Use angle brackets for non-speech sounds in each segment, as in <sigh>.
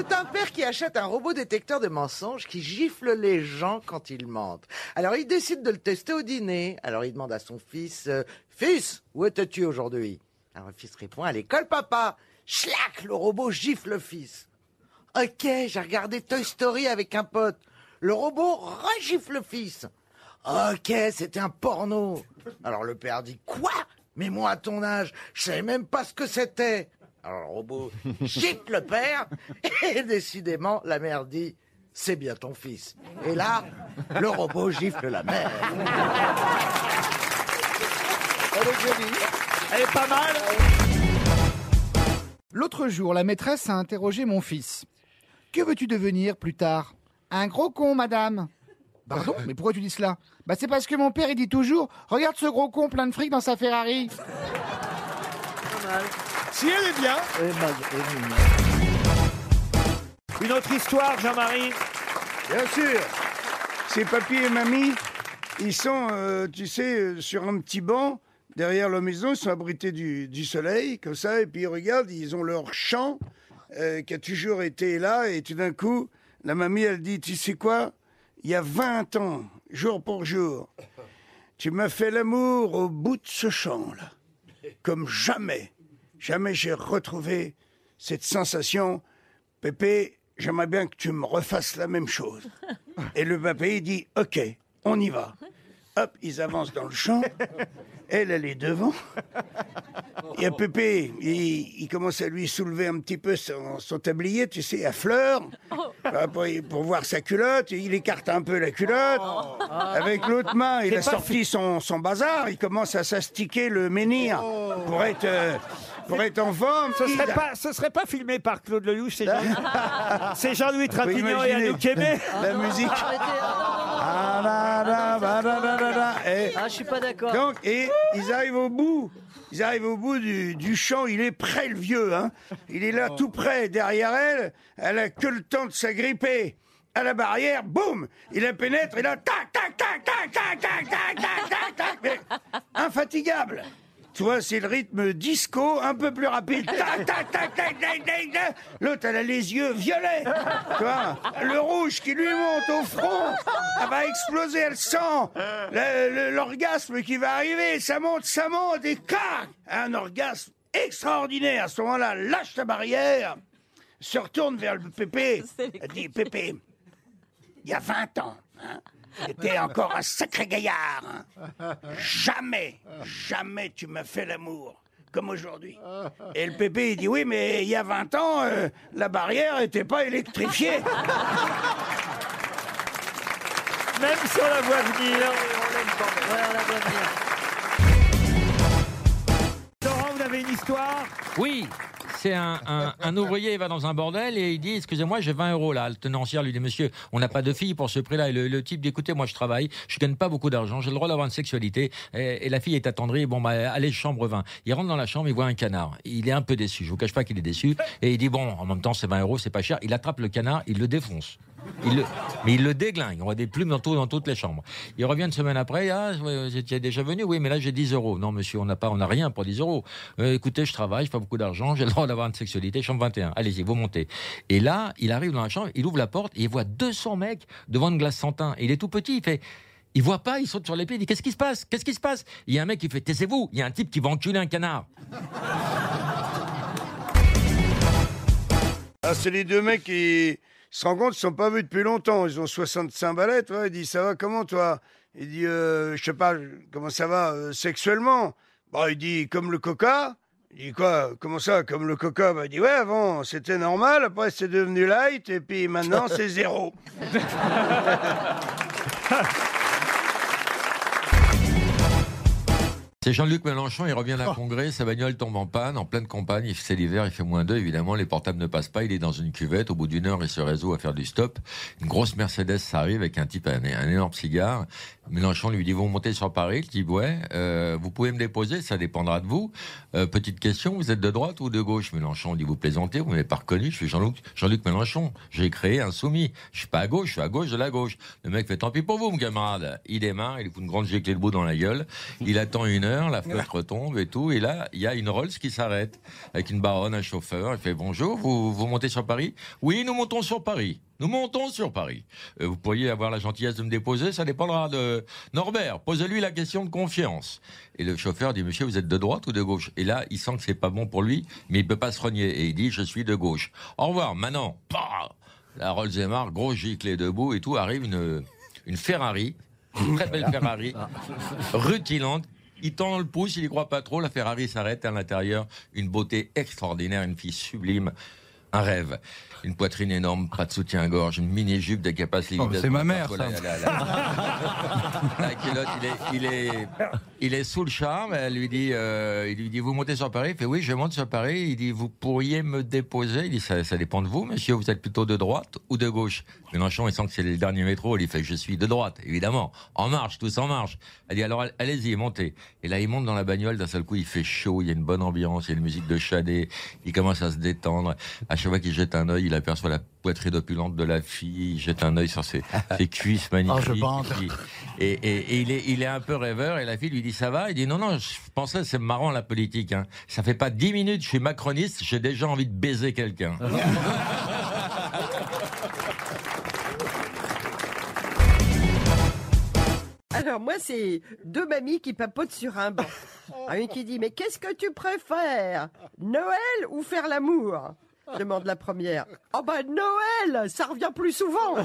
C'est un père qui achète un robot détecteur de mensonges qui gifle les gens quand ils mentent. Alors il décide de le tester au dîner. Alors il demande à son fils euh, Fils, où étais-tu aujourd'hui? Alors le fils répond À l'école, papa. Schlac Le robot gifle le fils. Ok, j'ai regardé Toy Story avec un pote. Le robot regifle le fils. Ok, c'était un porno. Alors le père dit Quoi? Mais moi, à ton âge, je savais même pas ce que c'était. Alors le robot gifle le père, <laughs> et décidément, la mère dit C'est bien ton fils. Et là, le robot gifle la mère. Elle est jolie. Elle est pas mal. L'autre jour, la maîtresse a interrogé mon fils. Que veux-tu devenir plus tard? Un gros con, madame. Pardon Mais pourquoi tu dis cela? Bah c'est parce que mon père il dit toujours Regarde ce gros con plein de fric dans sa Ferrari. Si elle est bien. Une autre histoire, Jean-Marie. Bien sûr. C'est papy et mamie. Ils sont, euh, tu sais, euh, sur un petit banc derrière leur maison. Ils sont abrités du, du soleil, comme ça. Et puis ils regardent, ils ont leur champ euh, qui a toujours été là. Et tout d'un coup, la mamie, elle dit, tu sais quoi Il y a 20 ans, jour pour jour, tu m'as fait l'amour au bout de ce champ-là. Comme jamais. Jamais j'ai retrouvé cette sensation. Pépé, j'aimerais bien que tu me refasses la même chose. <laughs> Et le papé, il dit, OK, on y va. Hop, ils avancent dans le champ. Elle, elle est devant. Il y a Pépé, il, il commence à lui soulever un petit peu son, son tablier, tu sais, à fleurs, Bah, pour, pour voir sa culotte. Il écarte un peu la culotte. Avec l'autre main, il a sorti son, son bazar. Il commence à s'astiquer le menhir pour être, euh, pour être en forme. Ce serait pas, ce serait pas filmé par Claude Lelouch, c'est Jean- c'est Jean-Louis Faut Trintignant et Anouk Aimé. La musique. Ah, da, da, ba, da, da, da, da. Et Ah, je suis pas d'accord. donc, et ils arrivent au bout. Ils arrivent au bout du, du champ. Il est prêt, le vieux. Hein. Il est là, tout près, derrière elle. Elle a que le temps de s'agripper à la barrière. Boum Il la pénètre. Et là, tac, tac, tac, tac, tac, tac, tac, tac, tac, tac. Mais infatigable. Tu vois, c'est le rythme disco, un peu plus rapide. <laughs> Tac, tac, tac, tac, tac, tac, tac. L'autre, elle a les yeux violets. Tu vois, le rouge qui lui monte au front. Elle va exploser, elle sent l'orgasme qui va arriver. Ça monte, ça monte, et clac Un orgasme extraordinaire. À ce moment-là, lâche ta barrière, se retourne vers le Pépé. <laughs> Elle dit, Pépé, il y a 20 ans, hein, t'étais encore un sacré gaillard. hein. Jamais, jamais tu m'as fait l'amour comme aujourd'hui. Et le pépé, il dit oui, mais il y a 20 ans, euh, la barrière n'était pas électrifiée. Même si on la voit venir. Ouais, on la voit venir. Laurent, vous avez une histoire? Oui, c'est un, ouvrier, il va dans un bordel et il dit Excusez-moi, j'ai 20 euros là. Le tenancière lui dit Monsieur, on n'a pas de fille pour ce prix-là. Et le, type dit Écoutez, moi je travaille, je gagne pas beaucoup d'argent, j'ai le droit d'avoir une sexualité. Et, et la fille est attendrie. Bon, bah, allez, chambre 20. Il rentre dans la chambre, il voit un canard. Il est un peu déçu. Je vous cache pas qu'il est déçu. Et il dit Bon, en même temps, c'est 20 euros, c'est pas cher. Il attrape le canard, il le défonce. Il le- mais il le déglingue. On voit des plumes dans, tout- dans toutes les chambres. Il revient une semaine après. Ah, étiez déjà venu Oui, mais là j'ai 10 euros. Non, monsieur, on n'a pas, on n'a rien pour 10 euros. Euh, écoutez, je travaille, je fais beaucoup d'argent, j'ai le droit d'avoir une sexualité. Chambre 21. Allez-y, vous montez. Et là, il arrive dans la chambre, il ouvre la porte et il voit 200 mecs devant une glace sans teint. Et il est tout petit. Il fait. Il voit pas, il saute sur les pieds, il dit Qu'est-ce qui se passe? Qu'est-ce qui se passe? Il y a un mec qui fait Taisez-vous, il y a un type qui va enculer un canard. Ah, c'est les deux mecs qui se rendent compte, ils sont pas vus depuis longtemps. Ils ont 65 balais, toi. Il dit, ça va comment, toi? Il dit, euh, je sais pas, comment ça va euh, sexuellement? Bah, il dit, comme le coca. Il dit quoi? Comment ça, comme le coca? Bah, Il dit, ouais, avant, c'était normal, après, c'est devenu light, et puis maintenant, <laughs> c'est zéro. <laughs> C'est Jean-Luc Mélenchon, il revient d'un congrès, sa bagnole tombe en panne, en pleine campagne, il- c'est l'hiver, il fait moins 2, évidemment, les portables ne passent pas, il est dans une cuvette, au bout d'une heure, il se résout à faire du stop. Une grosse Mercedes arrive avec un type, un, un énorme cigare. Mélenchon lui dit, vous montez sur Paris? Le type, ouais, euh, vous pouvez me déposer, ça dépendra de vous. Euh, petite question, vous êtes de droite ou de gauche? Mélenchon dit, vous plaisantez, vous m'avez pas reconnu, je suis Jean-Luc Mélenchon, j'ai créé un soumis. Je suis pas à gauche, je suis à gauche de la gauche. Le mec fait, tant pis pour vous, mon camarade. Il démarre, il fout une grande giclée de bout dans la gueule, il attend une heure, heure, la fenêtre tombe et tout, et là, il y a une Rolls qui s'arrête, avec une baronne, un chauffeur, il fait bonjour, vous, vous montez sur Paris? Oui, nous montons sur Paris. Nous montons sur Paris. Euh, vous pourriez avoir la gentillesse de me déposer, ça dépendra de Norbert. Posez-lui la question de confiance. Et le chauffeur dit, monsieur, vous êtes de droite ou de gauche? Et là, il sent que c'est pas bon pour lui, mais il peut pas se renier. Et il dit, je suis de gauche. Au revoir, maintenant. La Rolls Emar, gros giclé debout et tout, arrive une, une Ferrari, une très belle Ferrari, rutilante. Il tend le pouce, il y croit pas trop. La Ferrari s'arrête à l'intérieur. Une beauté extraordinaire, une fille sublime. Un rêve. Une poitrine énorme, pas de soutien-gorge, une mini-jupe de capacité. Oh, c'est ma mère, La, ça. la- la- la culotte, il est, il, est, il est sous le charme. Elle lui dit, euh, il lui dit, vous montez sur Paris? Il fait, oui, je monte sur Paris. Il dit, vous pourriez me déposer? Il dit, ça, ça dépend de vous, monsieur. Vous êtes plutôt de droite ou de gauche? Mélenchon, il sent que c'est le dernier métro. Il fait, je suis de droite, évidemment. En marche, tous en marche. Elle dit, alors allez-y, montez. Et là, il monte dans la bagnole. D'un seul coup, il fait chaud. Il y a une bonne ambiance. Il y a une musique de Chadet. Il commence à se détendre. À chaque fois qu'il jette un œil, il aperçoit la poitrine opulente de la fille. Il jette un œil sur ses, <laughs> ses cuisses magnifiques. Oh, je bande. Il- et, et- et il, est, il est un peu rêveur. Et la fille lui dit, ça va? Il dit, non, non, je pensais, c'est marrant la politique. Hein. Ça fait pas dix minutes, je suis macroniste, j'ai déjà envie de baiser quelqu'un. <laughs> Alors moi, c'est deux mamies qui papotent sur un banc. <laughs> Une qui dit, mais qu'est-ce que tu préfères? Noël ou faire l'amour? Demande la première. Oh bah Noël, ça revient plus souvent.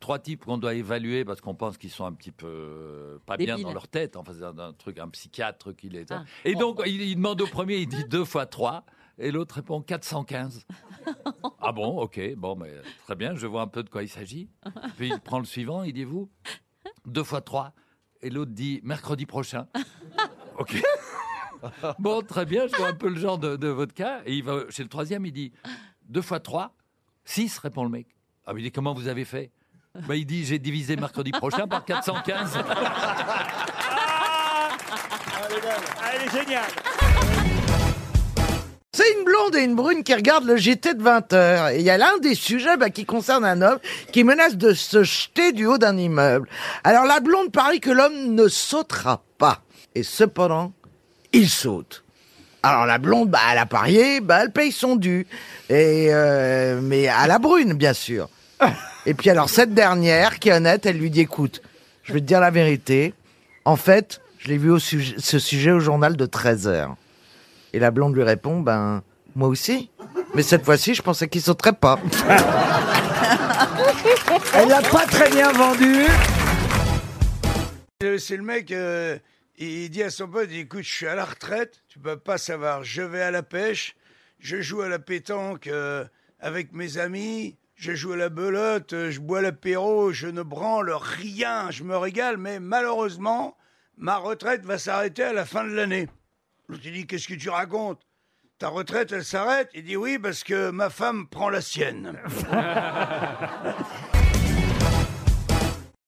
Trois types qu'on doit évaluer parce qu'on pense qu'ils sont un petit peu euh, pas bien dans leur tête. Enfin, c'est un, un truc, un psychiatre qui les. Ah. Et donc, il, il demande au premier, il dit deux fois trois. Et l'autre répond 415. <laughs> ah bon, ok, bon, mais très bien, je vois un peu de quoi il s'agit. Puis il prend le suivant, il dit vous Deux fois trois. Et l'autre dit mercredi prochain. <laughs> Ok. <laughs> Bon, très bien, je vois un peu le genre de, de votre cas. Et il va chez le troisième, il dit deux fois trois, six, répond le mec. Ah, mais il dit comment vous avez fait? Bah, Il dit j'ai divisé mercredi prochain par 415. Elle est géniale. C'est une blonde et une brune qui regardent le JT de 20h. Et il y a l'un des sujets bah, qui concerne un homme qui menace de se jeter du haut d'un immeuble. Alors la blonde parie que l'homme ne sautera pas. Et cependant, il saute. Alors la blonde, bah, elle a parié, bah, elle paye son dû. Et euh, mais à la brune, bien sûr. <laughs> Et puis alors cette dernière, qui est honnête, elle lui dit écoute, je vais te dire la vérité. En fait, je l'ai vu au sujet, ce sujet au journal de 13 heures. Et la blonde lui répond, ben, moi aussi. Mais cette fois-ci, je pensais qu'il sauterait pas. <laughs> Elle l'a pas très bien vendu. C'est le mec, euh, il dit à son pote, écoute, je suis à la retraite, tu peux pas savoir, je vais à la pêche, je joue à la pétanque euh, avec mes amis, je joue à la belote, euh, je bois l'apéro, je ne branle rien, je me régale, mais malheureusement, ma retraite va s'arrêter à la fin de l'année. L'autre dit, qu'est-ce que tu racontes? Ta retraite, elle s'arrête? Il dit, oui, parce que ma femme prend la sienne. <laughs>